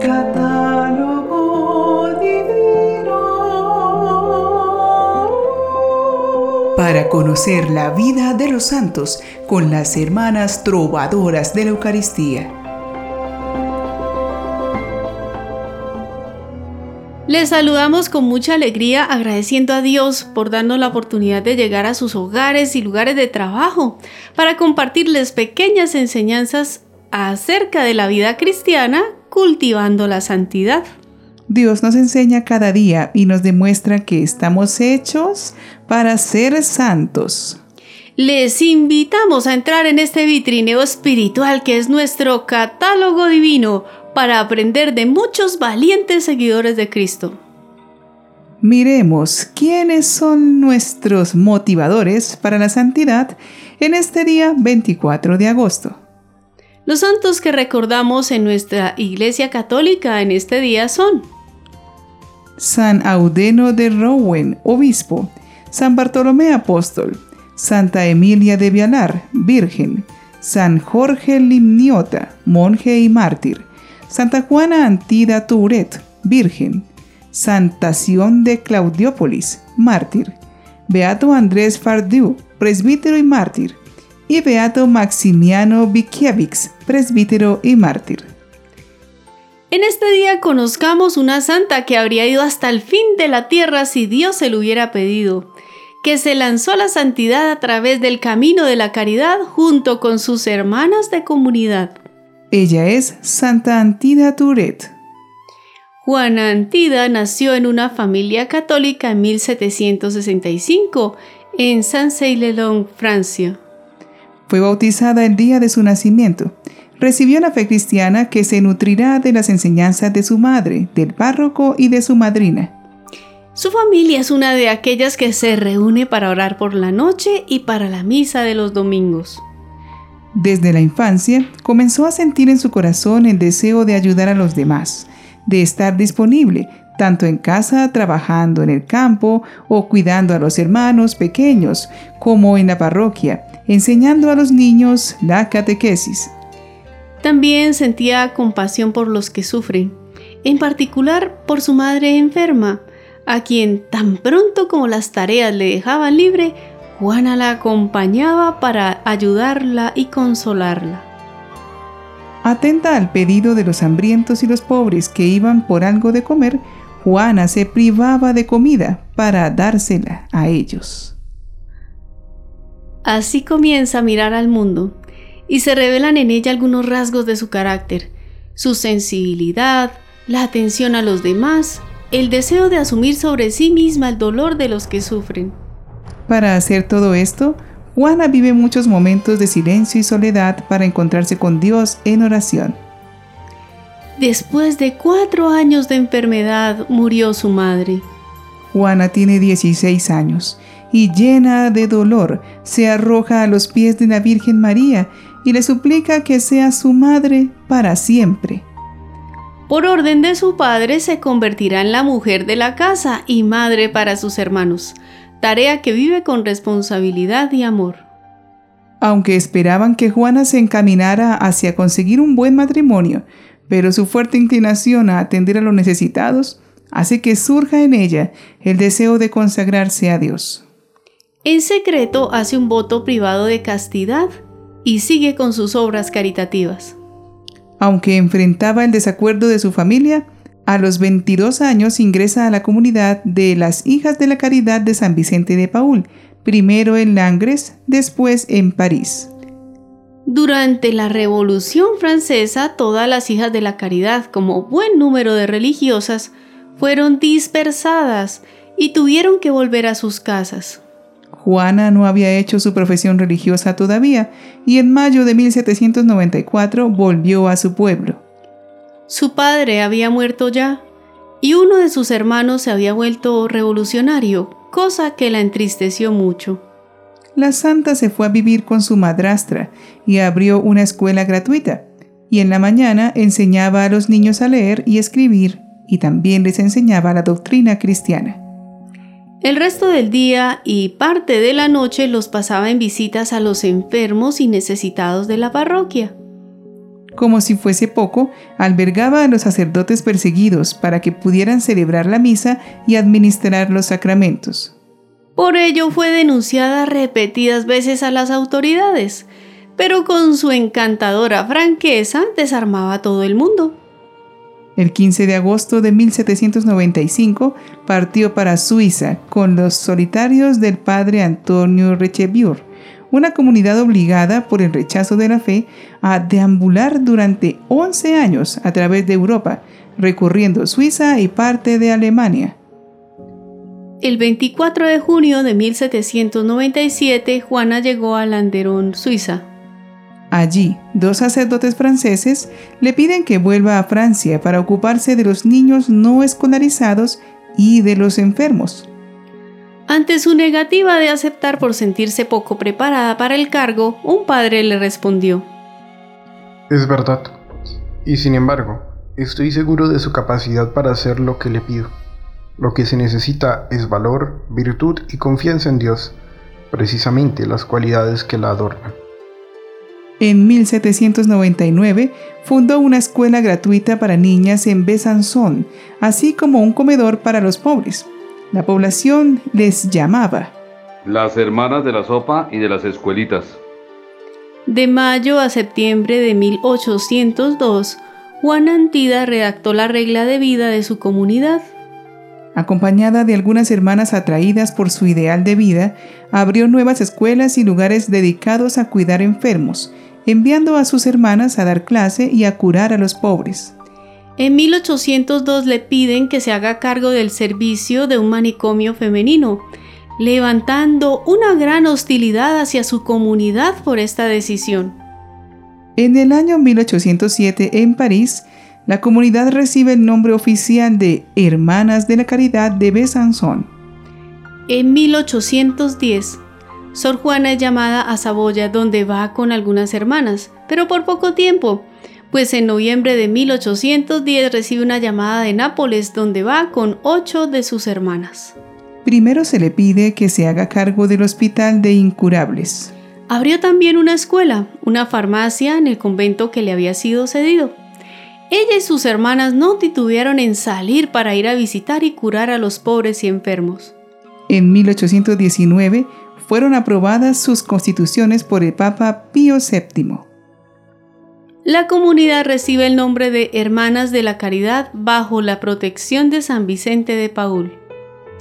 Catálogo divino. Para conocer la vida de los santos con las hermanas trovadoras de la Eucaristía. Les saludamos con mucha alegría agradeciendo a Dios por darnos la oportunidad de llegar a sus hogares y lugares de trabajo para compartirles pequeñas enseñanzas acerca de la vida cristiana cultivando la santidad. Dios nos enseña cada día y nos demuestra que estamos hechos para ser santos. Les invitamos a entrar en este vitrineo espiritual que es nuestro catálogo divino para aprender de muchos valientes seguidores de Cristo. Miremos quiénes son nuestros motivadores para la santidad en este día 24 de agosto. Los santos que recordamos en nuestra Iglesia Católica en este día son San Audeno de Rowen, obispo, San Bartolomé Apóstol, Santa Emilia de Vialar, Virgen, San Jorge Limniota, monje y mártir, Santa Juana Antida Touret, Virgen, Santa Sion de Claudiópolis, mártir, Beato Andrés Fardiu, presbítero y mártir, y Beato Maximiano Vikiewicz, presbítero y mártir. En este día conozcamos una santa que habría ido hasta el fin de la tierra si Dios se lo hubiera pedido, que se lanzó a la santidad a través del camino de la caridad junto con sus hermanas de comunidad. Ella es Santa Antida Turet. Juana Antida nació en una familia católica en 1765 en Saint-Céline, Francia. Fue bautizada el día de su nacimiento. Recibió la fe cristiana que se nutrirá de las enseñanzas de su madre, del párroco y de su madrina. Su familia es una de aquellas que se reúne para orar por la noche y para la misa de los domingos. Desde la infancia comenzó a sentir en su corazón el deseo de ayudar a los demás, de estar disponible, tanto en casa trabajando en el campo o cuidando a los hermanos pequeños, como en la parroquia, enseñando a los niños la catequesis. También sentía compasión por los que sufren, en particular por su madre enferma, a quien tan pronto como las tareas le dejaban libre, Juana la acompañaba para ayudarla y consolarla. Atenta al pedido de los hambrientos y los pobres que iban por algo de comer, Juana se privaba de comida para dársela a ellos. Así comienza a mirar al mundo y se revelan en ella algunos rasgos de su carácter, su sensibilidad, la atención a los demás, el deseo de asumir sobre sí misma el dolor de los que sufren. Para hacer todo esto, Juana vive muchos momentos de silencio y soledad para encontrarse con Dios en oración. Después de cuatro años de enfermedad murió su madre. Juana tiene 16 años y llena de dolor se arroja a los pies de la Virgen María y le suplica que sea su madre para siempre. Por orden de su padre se convertirá en la mujer de la casa y madre para sus hermanos tarea que vive con responsabilidad y amor. Aunque esperaban que Juana se encaminara hacia conseguir un buen matrimonio, pero su fuerte inclinación a atender a los necesitados hace que surja en ella el deseo de consagrarse a Dios. En secreto hace un voto privado de castidad y sigue con sus obras caritativas. Aunque enfrentaba el desacuerdo de su familia, a los 22 años ingresa a la comunidad de las Hijas de la Caridad de San Vicente de Paul, primero en Langres, después en París. Durante la Revolución Francesa, todas las hijas de la caridad, como buen número de religiosas, fueron dispersadas y tuvieron que volver a sus casas. Juana no había hecho su profesión religiosa todavía y en mayo de 1794 volvió a su pueblo. Su padre había muerto ya y uno de sus hermanos se había vuelto revolucionario, cosa que la entristeció mucho. La santa se fue a vivir con su madrastra y abrió una escuela gratuita, y en la mañana enseñaba a los niños a leer y escribir, y también les enseñaba la doctrina cristiana. El resto del día y parte de la noche los pasaba en visitas a los enfermos y necesitados de la parroquia. Como si fuese poco, albergaba a los sacerdotes perseguidos para que pudieran celebrar la misa y administrar los sacramentos. Por ello fue denunciada repetidas veces a las autoridades, pero con su encantadora franqueza desarmaba a todo el mundo. El 15 de agosto de 1795 partió para Suiza con los solitarios del padre Antonio Recheviur, una comunidad obligada por el rechazo de la fe a deambular durante 11 años a través de Europa, recorriendo Suiza y parte de Alemania. El 24 de junio de 1797, Juana llegó a Landerón, Suiza. Allí, dos sacerdotes franceses le piden que vuelva a Francia para ocuparse de los niños no escolarizados y de los enfermos. Ante su negativa de aceptar por sentirse poco preparada para el cargo, un padre le respondió. Es verdad, y sin embargo, estoy seguro de su capacidad para hacer lo que le pido. Lo que se necesita es valor, virtud y confianza en Dios, precisamente las cualidades que la adornan. En 1799 fundó una escuela gratuita para niñas en Besançon, así como un comedor para los pobres. La población les llamaba las hermanas de la sopa y de las escuelitas. De mayo a septiembre de 1802, Juana Antida redactó la regla de vida de su comunidad acompañada de algunas hermanas atraídas por su ideal de vida, abrió nuevas escuelas y lugares dedicados a cuidar enfermos, enviando a sus hermanas a dar clase y a curar a los pobres. En 1802 le piden que se haga cargo del servicio de un manicomio femenino, levantando una gran hostilidad hacia su comunidad por esta decisión. En el año 1807, en París, la comunidad recibe el nombre oficial de Hermanas de la Caridad de Besançon. En 1810, Sor Juana es llamada a Saboya donde va con algunas hermanas, pero por poco tiempo, pues en noviembre de 1810 recibe una llamada de Nápoles donde va con ocho de sus hermanas. Primero se le pide que se haga cargo del hospital de incurables. Abrió también una escuela, una farmacia en el convento que le había sido cedido. Ella y sus hermanas no titubearon en salir para ir a visitar y curar a los pobres y enfermos. En 1819 fueron aprobadas sus constituciones por el Papa Pío VII. La comunidad recibe el nombre de Hermanas de la Caridad bajo la protección de San Vicente de Paul.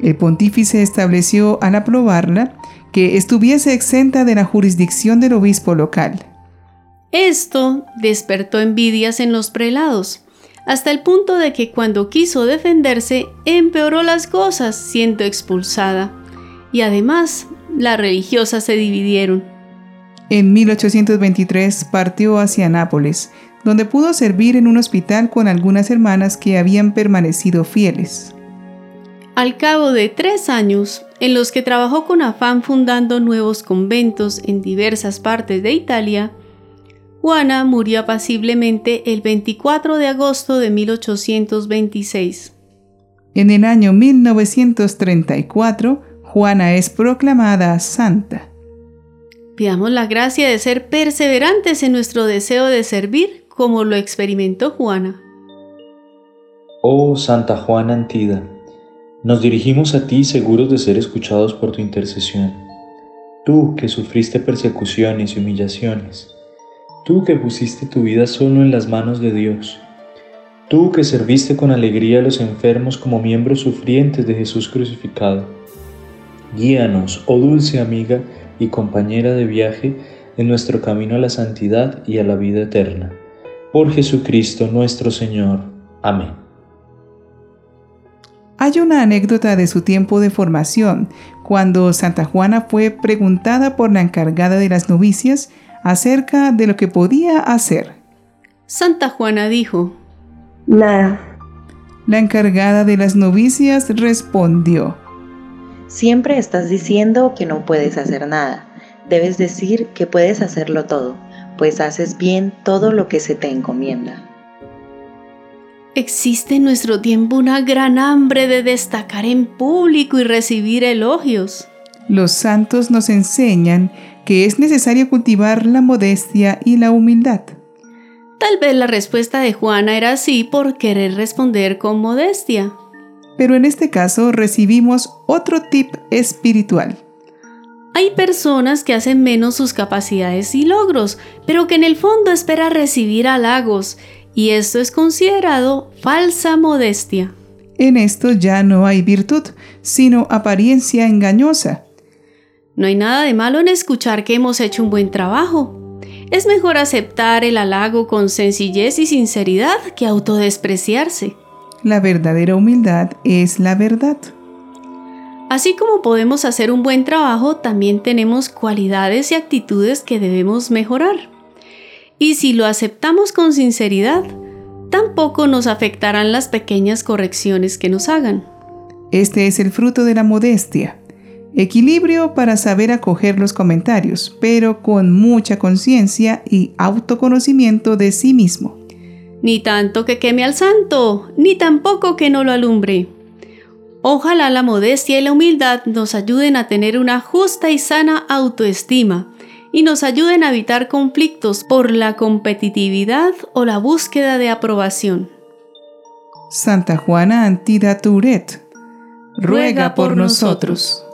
El pontífice estableció al aprobarla que estuviese exenta de la jurisdicción del obispo local. Esto despertó envidias en los prelados, hasta el punto de que cuando quiso defenderse empeoró las cosas siendo expulsada, y además las religiosas se dividieron. En 1823 partió hacia Nápoles, donde pudo servir en un hospital con algunas hermanas que habían permanecido fieles. Al cabo de tres años, en los que trabajó con afán fundando nuevos conventos en diversas partes de Italia, Juana murió apaciblemente el 24 de agosto de 1826. En el año 1934, Juana es proclamada santa. Pidamos la gracia de ser perseverantes en nuestro deseo de servir como lo experimentó Juana. Oh Santa Juana Antida, nos dirigimos a ti seguros de ser escuchados por tu intercesión. Tú que sufriste persecuciones y humillaciones, Tú que pusiste tu vida solo en las manos de Dios. Tú que serviste con alegría a los enfermos como miembros sufrientes de Jesús crucificado. Guíanos, oh dulce amiga y compañera de viaje, en nuestro camino a la santidad y a la vida eterna. Por Jesucristo nuestro Señor. Amén. Hay una anécdota de su tiempo de formación, cuando Santa Juana fue preguntada por la encargada de las novicias acerca de lo que podía hacer. Santa Juana dijo, Nada. La encargada de las novicias respondió, Siempre estás diciendo que no puedes hacer nada. Debes decir que puedes hacerlo todo, pues haces bien todo lo que se te encomienda. Existe en nuestro tiempo una gran hambre de destacar en público y recibir elogios. Los santos nos enseñan que es necesario cultivar la modestia y la humildad. Tal vez la respuesta de Juana era así por querer responder con modestia. Pero en este caso recibimos otro tip espiritual. Hay personas que hacen menos sus capacidades y logros, pero que en el fondo espera recibir halagos, y esto es considerado falsa modestia. En esto ya no hay virtud, sino apariencia engañosa. No hay nada de malo en escuchar que hemos hecho un buen trabajo. Es mejor aceptar el halago con sencillez y sinceridad que autodespreciarse. La verdadera humildad es la verdad. Así como podemos hacer un buen trabajo, también tenemos cualidades y actitudes que debemos mejorar. Y si lo aceptamos con sinceridad, tampoco nos afectarán las pequeñas correcciones que nos hagan. Este es el fruto de la modestia. Equilibrio para saber acoger los comentarios, pero con mucha conciencia y autoconocimiento de sí mismo. Ni tanto que queme al santo, ni tampoco que no lo alumbre. Ojalá la modestia y la humildad nos ayuden a tener una justa y sana autoestima y nos ayuden a evitar conflictos por la competitividad o la búsqueda de aprobación. Santa Juana Antida Turet, ruega por nosotros.